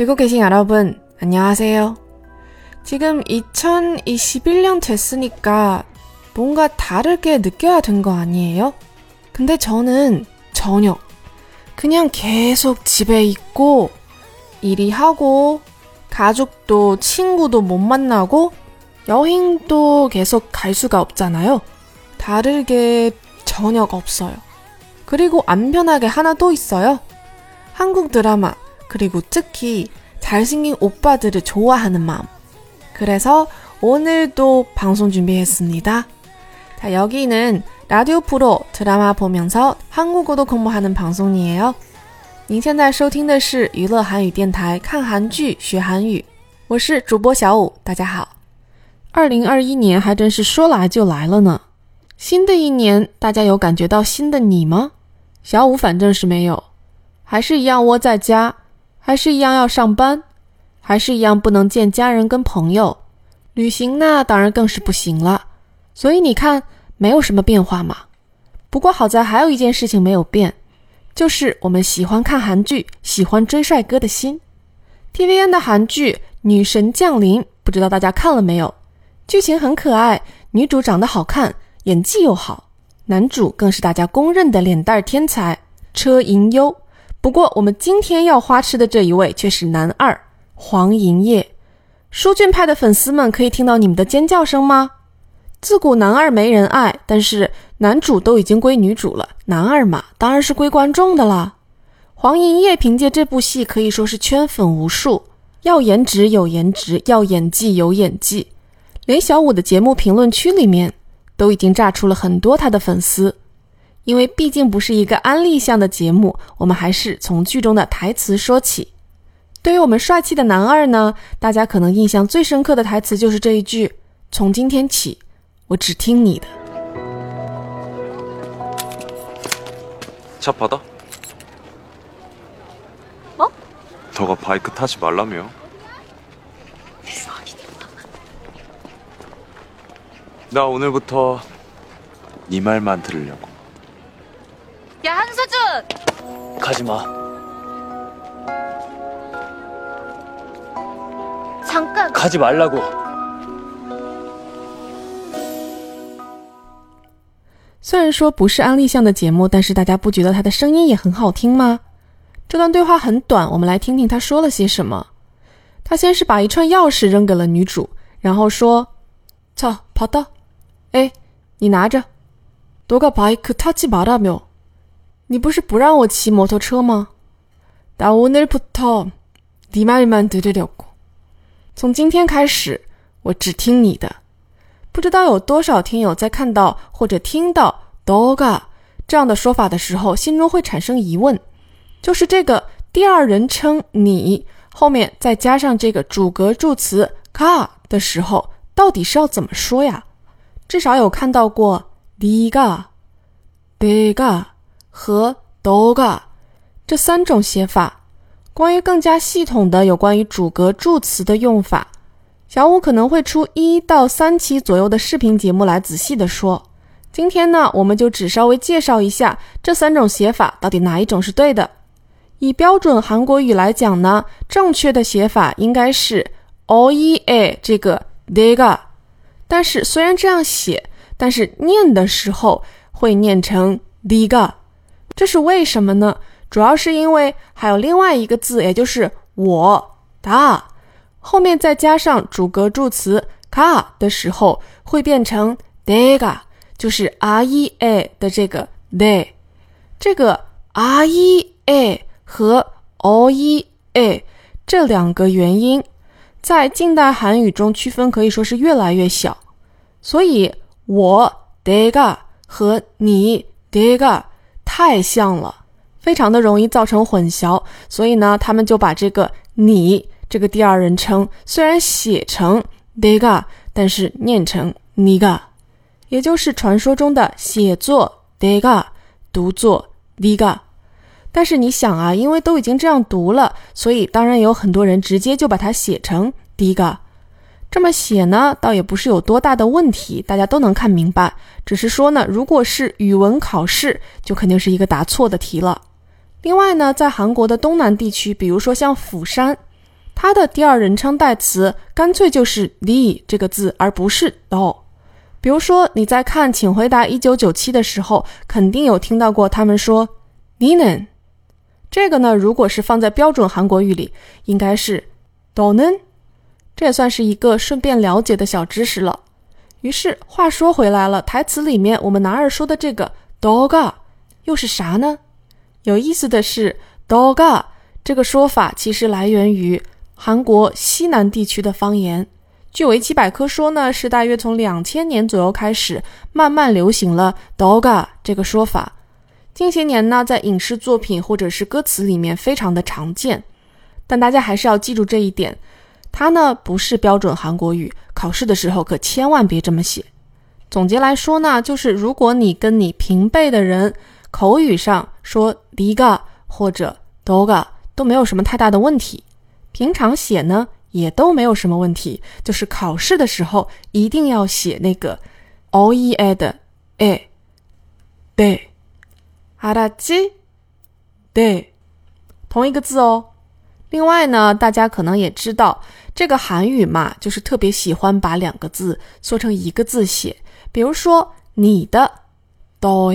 듣고 계신 여러분, 안녕하세요. 지금 2021년 됐으니까 뭔가 다르게 느껴야 된 거 아니에요? 근데 저는 전혀 그냥 계속 집에 있고 일이 하고 가족도 친구도 못 만나고 여행도 계속 갈 수가 없잖아요. 다르게 전혀 없어요. 그리고 안 변하게 하나 또 있어요. 한국 드라마, 그리고 특히 잘생긴 오빠들을 좋아하는 마음. 그래서 오늘도 방송 준비했습니다. 자, 여기는 라디오 프로 드라마 보면서 한국어도 공부하는 방송이에요. 您现在收听的是娱乐韩语电台，看韩剧学韩语。我是主播小五，大家好。二零二一年还真是说来就来了呢。新的一年，大家有感觉到新的你吗？小五反正是没有，还是一样窝在家， 还是一样要上班，还是一样不能见家人跟朋友。旅行那当然更是不行了。所以你看，没有什么变化嘛。不过好在还有一件事情没有变，就是我们喜欢看韩剧、喜欢追帅哥的心。TVN 的韩剧《女神降临》，不知道大家看了没有？剧情很可爱，女主长得好看，演技又好。男主更是大家公认的脸蛋天才车银优，不过我们今天要花痴的这一位却是男二黄银烨。舒俊派的粉丝们可以听到你们的尖叫声吗？自古男二没人爱，但是男主都已经归女主了，男二嘛当然是归观众的啦。黄银烨凭借这部戏可以说是圈粉无数，要颜值有颜值，要演技有演技，连小五的节目评论区里面。都已经炸出了很多他的粉丝，因为毕竟不是一个安利向的节目，我们还是从剧中的台词说起。对于我们帅气的男二呢，大家可能印象最深刻的台词就是这一句：“从今天起，我只听你的。”차받아 뭐? 너가바이크타지말라며 나 오늘부터 네 말만 들으려고. 한수준! 가지 마. 잠깐. 가지 말라고. 虽然说不是安利向的节目，但是大家不觉得他的声音也很好听吗？这段对话很短，我们来听听他说了些什么。他先是把一串钥匙扔给了女主，然后说：“操，跑到。”哎，你拿着。多个바이크타지말아 며。 你不是不让我骑摩托车吗？나오늘부터네말만들으려 고。 从今天开始，我只听你的。不知道有多少听友在看到或者听到多个这样的说法的时候，心中会产生疑问：就是这个第二人称你后面再加上这个主格助词가的时候，到底是要怎么说呀？至少有看到过네가내가 和 doga 这三种写法。关于更加系统的有关于主格助词的用法，小五可能会出一到三期左右的视频节目来仔细的说。今天呢，我们就只稍微介绍一下这三种写法到底哪一种是对的。以标准韩国语来讲呢，正确的写法应该是 o e a 这个 diga，但是虽然这样写，但是念的时候会念成 diga。这是为什么呢？主要是因为还有另外一个字，也就是我的，后面再加上主格助词卡的时候，会变成 dega，就是 r e a 的这个 de，这个 r e a 和 o e a 这两个元音。在近代韩语中，区分可以说是越来越小，所以我 dega 和你 dega 太像了，非常的容易造成混淆，所以呢，他们就把这个你这个第二人称虽然写成 dega，但是念成 niga，也就是传说中的写作 dega，读作 niga。但是你想啊，因为都已经这样读了，所以当然有很多人直接就把它写成第一个。这么写呢倒也不是有多大的问题大家都能看明白。只是说呢如果是语文考试就肯定是一个答错的题了。另外呢在韩国的东南地区比如说像釜山它的第二人称代词干脆就是 the 这个字而不是 do 比如说你在看请回答一九九七的时候肯定有听到过他们说 ninen 这个呢如果是放在标准韩国语里应该是 donen 这也算是一个顺便了解的小知识了。于是，话说回来了，台词里面我们男二说的这个 “doga” 又是啥呢？有意思的是，“doga” 这个说法其实来源于韩国西南地区的方言。据维基百科说呢，是大约从两千年左右开始慢慢流行了 “doga” 这个说法。近些年呢，在影视作品或者是歌词里面非常的常见，但大家还是要记住这一点。它呢不是标准韩国语，考试的时候可千万别这么写。总结来说呢，就是如果你跟你平辈的人口语上说“리가”或者“도가”都没有什么太大的问题，平常写呢也都没有什么问题，就是考试的时候一定要写那个 “o e a” 的 “a”，对，阿达基，对，同一个字哦。另外呢，大家可能也知道，这个韩语嘛就是特别喜欢把两个字缩成一个字写。比如说你的 do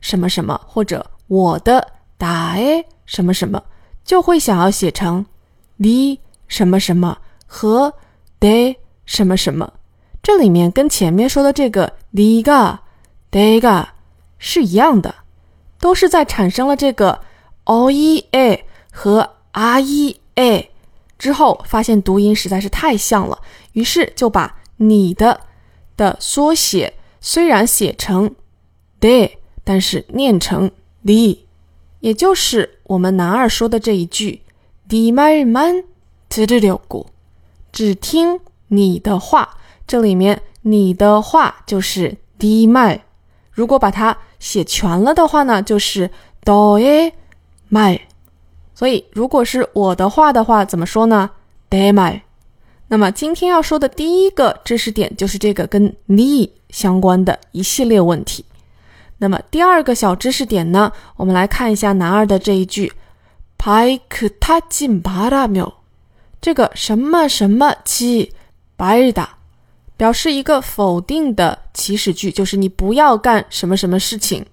什么什么或者我的 da 什么什么就会想要写成你什么什么和 de 什么什么。这里面跟前面说的这个你的 dega 是一样的都是在产生了这个 o e a 和 r e a 之后发现读音实在是太像了，于是就把你的的缩写虽然写成 de，但是念成 d 也就是我们男二说的这一句 de my man tiriyoku，只听你的话。这里面你的话就是 de my，如果把它写全了的话呢，就是 doe my。所以如果是我的话的话怎么说呢，Damn I 那么今天要说的第一个知识点就是这个跟你相关的一系列问题。那么第二个小知识点呢我们来看一下男二的这一句 pike 他进巴拉秒这个什么什么七 by 表示一个否定的祈使句就是你不要干什么什么事情。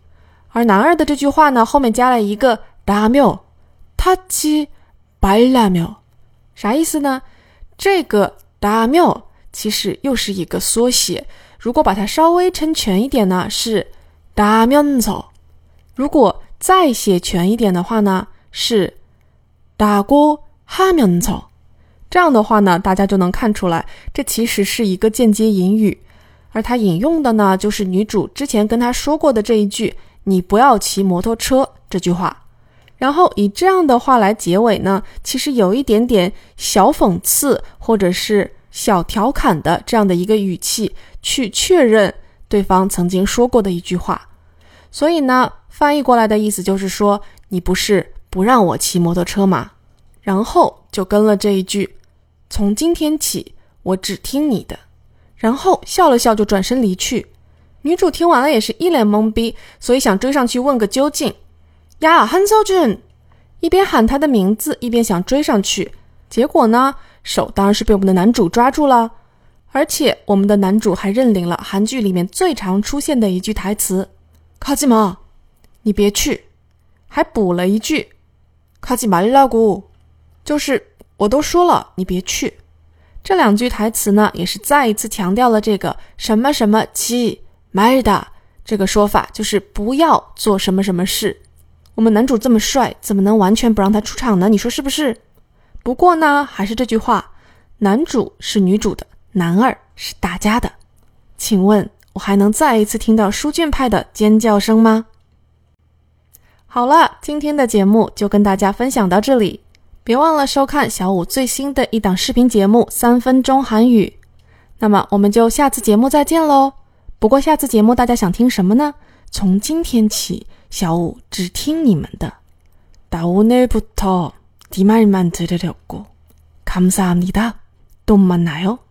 而男二的这句话呢后面加了一个达缪哈基白拉庙。啥意思呢？这个大庙其实又是一个缩写。如果把它稍微称全一点呢是大庙如果再写全一点的话呢是大锅哈苗你这样的话呢大家就能看出来这其实是一个间接引语。而它引用的呢就是女主之前跟他说过的这一句你不要骑摩托车。这句话。然后以这样的话来结尾呢，其实有一点点小讽刺或者是小调侃的这样的一个语气，去确认对方曾经说过的一句话。所以呢，翻译过来的意思就是说，你不是不让我骑摩托车吗？然后就跟了这一句。从今天起，我只听你的。然后笑了笑，就转身离去。女主听完了也是一脸懵逼，所以想追上去问个究竟。呀，韩少俊，一边喊他的名字，一边想追上去。结果呢，手当然是被我们的男主抓住了。而且我们的男主还认领了韩剧里面最常出现的一句台词：“卡吉玛，你别去。”还补了一句：“卡吉玛拉古，就是。”我都说了，你别去。这两句台词呢，也是再一次强调了这个什么什么七买的这个说法，就是不要做什么什么事。我们男主这么帅，怎么能完全不让他出场呢？你说是不是？不过呢，还是这句话，男主是女主的，男二是大家的。请问，我还能再一次听到书卷派的尖叫声吗？好了，今天的节目就跟大家分享到这里。别忘了收看小五最新的一档视频节目《三分钟韩语》。那么我们就下次节目再见喽。不过下次节目大家想听什么呢？从今天起， 小五只听你们的。다오늘부터디말만들으려고감사합니다또만나요